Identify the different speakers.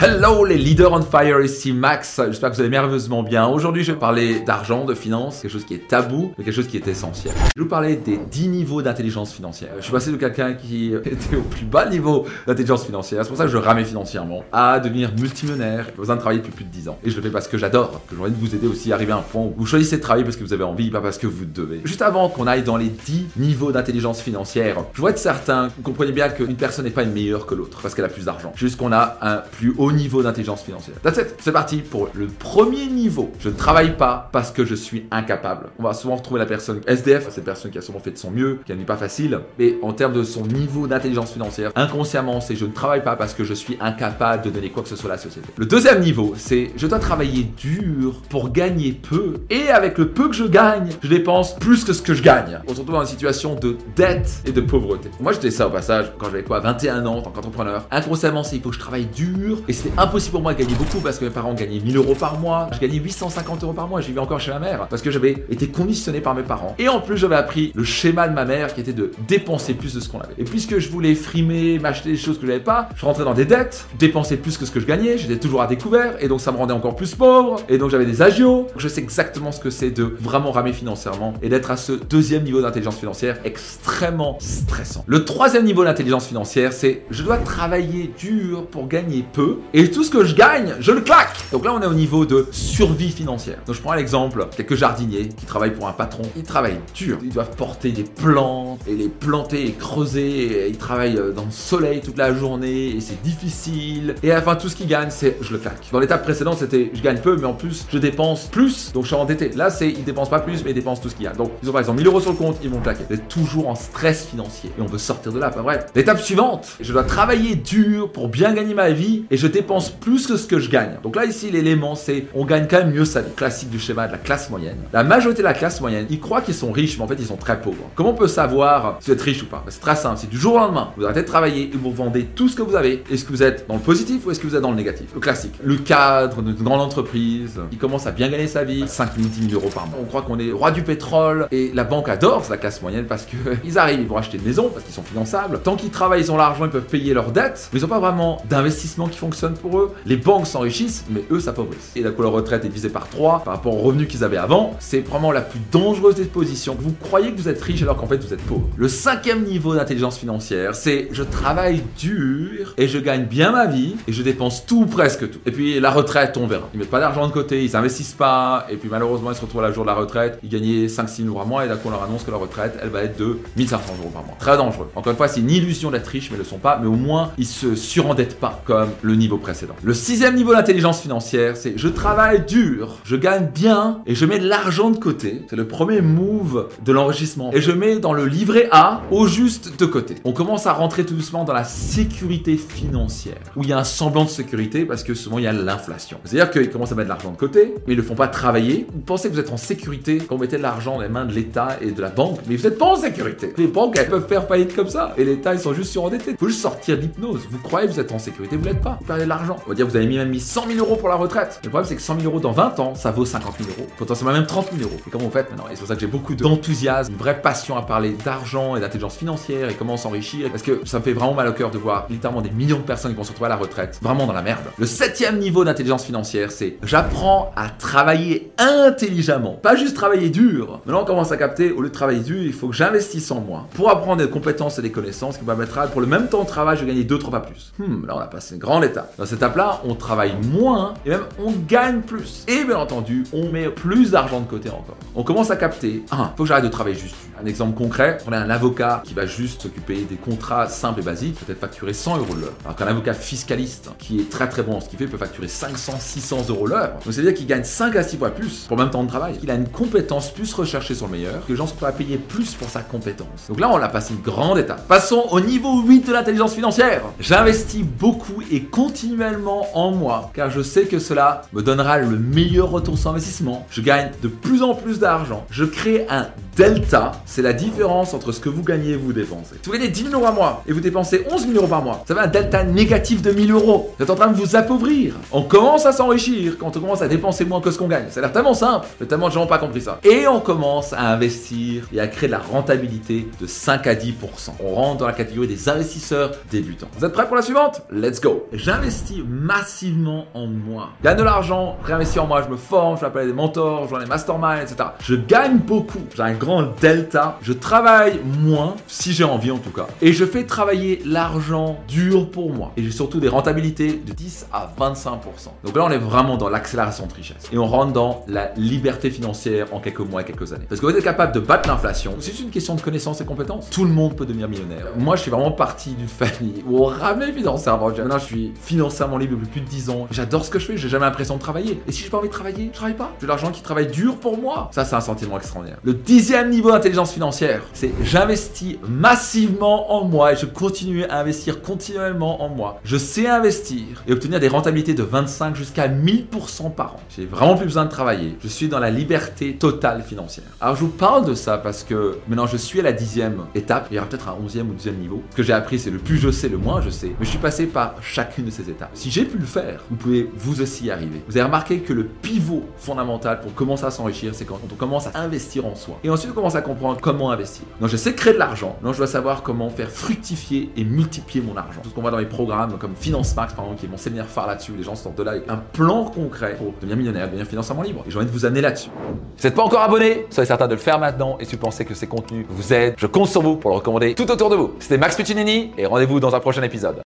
Speaker 1: Hello les leaders on fire, ici Max, j'espère que vous allez merveilleusement bien. Aujourd'hui je vais parler d'argent, de finance, quelque chose qui est tabou, mais quelque chose qui est essentiel. Je vais vous parler des 10 niveaux d'intelligence financière. Je suis passé de quelqu'un qui était au plus bas niveau d'intelligence financière, c'est pour ça que je ramais financièrement, à devenir multimillionnaire, j'ai besoin de travailler depuis plus de 10 ans. Et je le fais parce que j'adore, que j'ai envie de vous aider aussi à arriver à un point où vous choisissez de travailler parce que vous avez envie, pas parce que vous devez. Juste avant qu'on aille dans les 10 niveaux d'intelligence financière, je vois être certain, vous comprenez bien qu'une personne n'est pas une meilleure que l'autre parce qu'elle a plus d'argent. Juste qu'on a un plus haut niveau d'intelligence financière. That's it. C'est parti pour le premier niveau. Je ne travaille pas parce que je suis incapable. On va souvent retrouver la personne SDF, cette personne qui a souvent fait de son mieux, qui n'est pas facile, mais en termes de son niveau d'intelligence financière, inconsciemment, c'est je ne travaille pas parce que je suis incapable de donner quoi que ce soit à la société. Le deuxième niveau, c'est je dois travailler dur pour gagner peu et avec le peu que je gagne, je dépense plus que ce que je gagne. On se retrouve dans une situation de dette et de pauvreté. Moi, j'étais ça au passage quand j'avais quoi 21 ans en tant qu'entrepreneur. Inconsciemment, c'est il faut que je travaille dur et c'était impossible pour moi de gagner beaucoup parce que mes parents gagnaient 1000 euros par mois. Je gagnais 850 euros par mois. J'y vais encore chez ma mère parce que j'avais été conditionné par mes parents. Et en plus, j'avais appris le schéma de ma mère qui était de dépenser plus de ce qu'on avait. Et puisque je voulais frimer, m'acheter des choses que je n'avais pas, je rentrais dans des dettes, dépensais plus que ce que je gagnais. J'étais toujours à découvert et donc ça me rendait encore plus pauvre. Et donc j'avais des agios. Je sais exactement ce que c'est de vraiment ramer financièrement et d'être à ce deuxième niveau d'intelligence financière extrêmement stressant. Le troisième niveau d'intelligence financière, c'est je dois travailler dur pour gagner peu et tout ce que je gagne, je le claque. Donc là, on est au niveau de survie financière. Donc je prends l'exemple, quelques jardiniers qui travaillent pour un patron, ils travaillent dur. Ils doivent porter des plantes et les planter et creuser. Et ils travaillent dans le soleil toute la journée et c'est difficile. Et à la fin, tout ce qu'ils gagnent, c'est je le claque. Dans l'étape précédente, c'était je gagne peu, mais en plus, je dépense plus. Donc je suis endetté. Là, c'est ils dépensent pas plus, mais ils dépensent tout ce qu'il y a. Donc ils ont par exemple 1000 euros sur le compte, ils vont claquer. Êtes toujours en stress financier et on veut sortir de là, pas vrai. L'étape suivante, je dois travailler dur pour bien gagner ma vie et je dépense plus que ce que je gagne. Donc là, ici, l'élément, c'est on gagne quand même mieux sa vie. Classique du schéma de la classe moyenne. La majorité de la classe moyenne, ils croient qu'ils sont riches, mais en fait, ils sont très pauvres. Comment on peut savoir si vous êtes riche ou pas? C'est très simple. C'est du jour au lendemain. Vous arrêtez de travailler et vous vendez tout ce que vous avez. Est-ce que vous êtes dans le positif ou est-ce que vous êtes dans le négatif? Le classique. Le cadre d'une grande entreprise, il commence à bien gagner sa vie, 5 000, 10 000 euros par mois. On croit qu'on est roi du pétrole et la banque adore la classe moyenne parce que ils arrivent, ils vont acheter une maison parce qu'ils sont finançables. Tant qu'ils travaillent, ils ont l'argent, ils peuvent payer leurs dettes, mais ils n'ont pas vraiment d'investissement qui fonctionne pour eux. Les banques s'enrichissent, mais eux s'appauvrissent. Et la couleur retraite est divisée par 3 par rapport aux revenus qu'ils avaient avant. C'est vraiment la plus dangereuse des positions. Vous croyez que vous êtes riche alors qu'en fait vous êtes pauvre. Le cinquième niveau d'intelligence financière, c'est je travaille dur et je gagne bien ma vie et je dépense tout ou presque tout. Et puis la retraite, on verra. Ils mettent pas d'argent de côté, ils investissent pas et puis malheureusement ils se retrouvent à la jour de la retraite, ils gagnaient 5-6 000 euros par mois et là on leur annonce que la retraite elle va être de 1500 euros par mois. Très dangereux. Encore une fois, c'est une illusion d'être riche, mais ils le sont pas. Mais au moins ils se surendettent pas comme le niveau précédent. Le sixième niveau d'intelligence financière, c'est je travaille dur, je gagne bien et je mets de l'argent de côté. C'est le premier move de l'enrichissement. Et je mets dans le livret A au juste de côté. On commence à rentrer tout doucement dans la sécurité financière, où il y a un semblant de sécurité parce que souvent il y a l'inflation. C'est-à-dire qu'ils commencent à mettre de l'argent de côté, mais ils ne font pas travailler. Vous pensez que vous êtes en sécurité quand vous mettez de l'argent dans les mains de l'État et de la banque, mais vous n'êtes pas en sécurité. Les banques, elles peuvent faire faillite comme ça. Et l'État, ils sont juste surendettés. Il faut juste sortir d'hypnose. Vous croyez que vous êtes en sécurité, vous l'êtes pas. De l'argent. On va dire, vous avez même mis 100 000 euros pour la retraite. Le problème, c'est que 100 000 euros dans 20 ans, ça vaut 50 000 euros. Potentiellement même 30 000 euros. Et comment vous faites maintenant? Et c'est pour ça que j'ai beaucoup d'enthousiasme, une vraie passion à parler d'argent et d'intelligence financière et comment s'enrichir. Parce que ça me fait vraiment mal au cœur de voir littéralement des millions de personnes qui vont se retrouver à la retraite, vraiment dans la merde. Le septième niveau d'intelligence financière, c'est j'apprends à travailler intelligemment, pas juste travailler dur. Maintenant, on commence à capter, au lieu de travailler dur, il faut que j'investisse en moi pour apprendre des compétences et des connaissances qui me permettra, pour le même temps de travail, je gagner 2-3 fois plus. Hmm, là, on a passé une grande étape. Dans cette étape-là, on travaille moins et même on gagne plus. Et bien entendu, on met plus d'argent de côté encore. On commence à capter, ah, faut que j'arrête de travailler juste. Un exemple concret, on a un avocat qui va juste s'occuper des contrats simples et basiques, peut-être facturer 100 euros l'heure. Alors qu'un avocat fiscaliste qui est très très bon en ce qu'il fait peut facturer 500, 600 euros l'heure. Donc c'est-à-dire qu'il gagne 5 à 6 fois plus pour le même temps de travail. Il a une compétence plus recherchée sur le meilleur, que les gens sont prêts payer plus pour sa compétence. Donc là, on a passé une grande étape. Passons au niveau 8 de l'intelligence financière. J'investis beaucoup et continuellement en moi, car je sais que cela me donnera le meilleur retour sur investissement. Je gagne de plus en plus d'argent. Je crée un delta, c'est la différence entre ce que vous gagnez et vous dépensez. Si vous gagnez 10 000 euros par mois et vous dépensez 11 000 euros par mois, ça va un delta négatif de 1000 euros. Vous êtes en train de vous appauvrir. On commence à s'enrichir quand on commence à dépenser moins que ce qu'on gagne. Ça a l'air tellement simple, mais tellement de gens n'ont pas compris ça. Et on commence à investir et à créer de la rentabilité de 5 à 10%. On rentre dans la catégorie des investisseurs débutants. Vous êtes prêts pour la suivante? Let's go J'investis j'investis massivement en moi. Gagne de l'argent, réinvestis en moi, je me forme, je m'appelle des mentors, je vois les masterminds, etc. Je gagne beaucoup, j'ai un grand delta. Je travaille moins, si j'ai envie en tout cas. Et je fais travailler l'argent dur pour moi. Et j'ai surtout des rentabilités de 10 à 25%. Donc là, on est vraiment dans l'accélération de richesse. Et on rentre dans la liberté financière en quelques mois et quelques années. Parce que vous êtes capable de battre l'inflation. C'est une question de connaissances et compétences. Tout le monde peut devenir millionnaire. Moi, je suis vraiment parti d'une famille où on ramait financièrement. Maintenant, je suis financièrement libre depuis plus de 10 ans. J'adore ce que je fais. J'ai jamais l'impression de travailler. Et si j'ai pas envie de travailler, je travaille pas. J'ai l'argent qui travaille dur pour moi. Ça, c'est un sentiment extraordinaire. Le dixième niveau d'intelligence financière, c'est j'investis massivement en moi et je continue à investir continuellement en moi. Je sais investir et obtenir des rentabilités de 25 jusqu'à 1000% par an. J'ai vraiment plus besoin de travailler. Je suis dans la liberté totale financière. Alors je vous parle de ça parce que maintenant je suis à la dixième étape. Il y aura peut-être un onzième ou deuxième niveau. Ce que j'ai appris, c'est le plus je sais, le moins je sais. Mais je suis passé par chacune de ces Si j'ai pu le faire, vous pouvez vous aussi y arriver. Vous avez remarqué que le pivot fondamental pour commencer à s'enrichir, c'est quand on commence à investir en soi. Et ensuite, on commence à comprendre comment investir. Donc je sais créer de l'argent. Donc je dois savoir comment faire fructifier et multiplier mon argent. Tout ce qu'on voit dans mes programmes comme Finance Max, par exemple, qui est mon séminaire phare là-dessus, les gens sortent de là avec un plan concret pour devenir millionnaire, devenir financièrement libre. Et j'ai envie de vous amener là-dessus. Si vous n'êtes pas encore abonné, soyez certain de le faire maintenant. Et si vous pensez que ces contenus vous aident, je compte sur vous pour le recommander tout autour de vous. C'était Max Puccinini et rendez-vous dans un prochain épisode.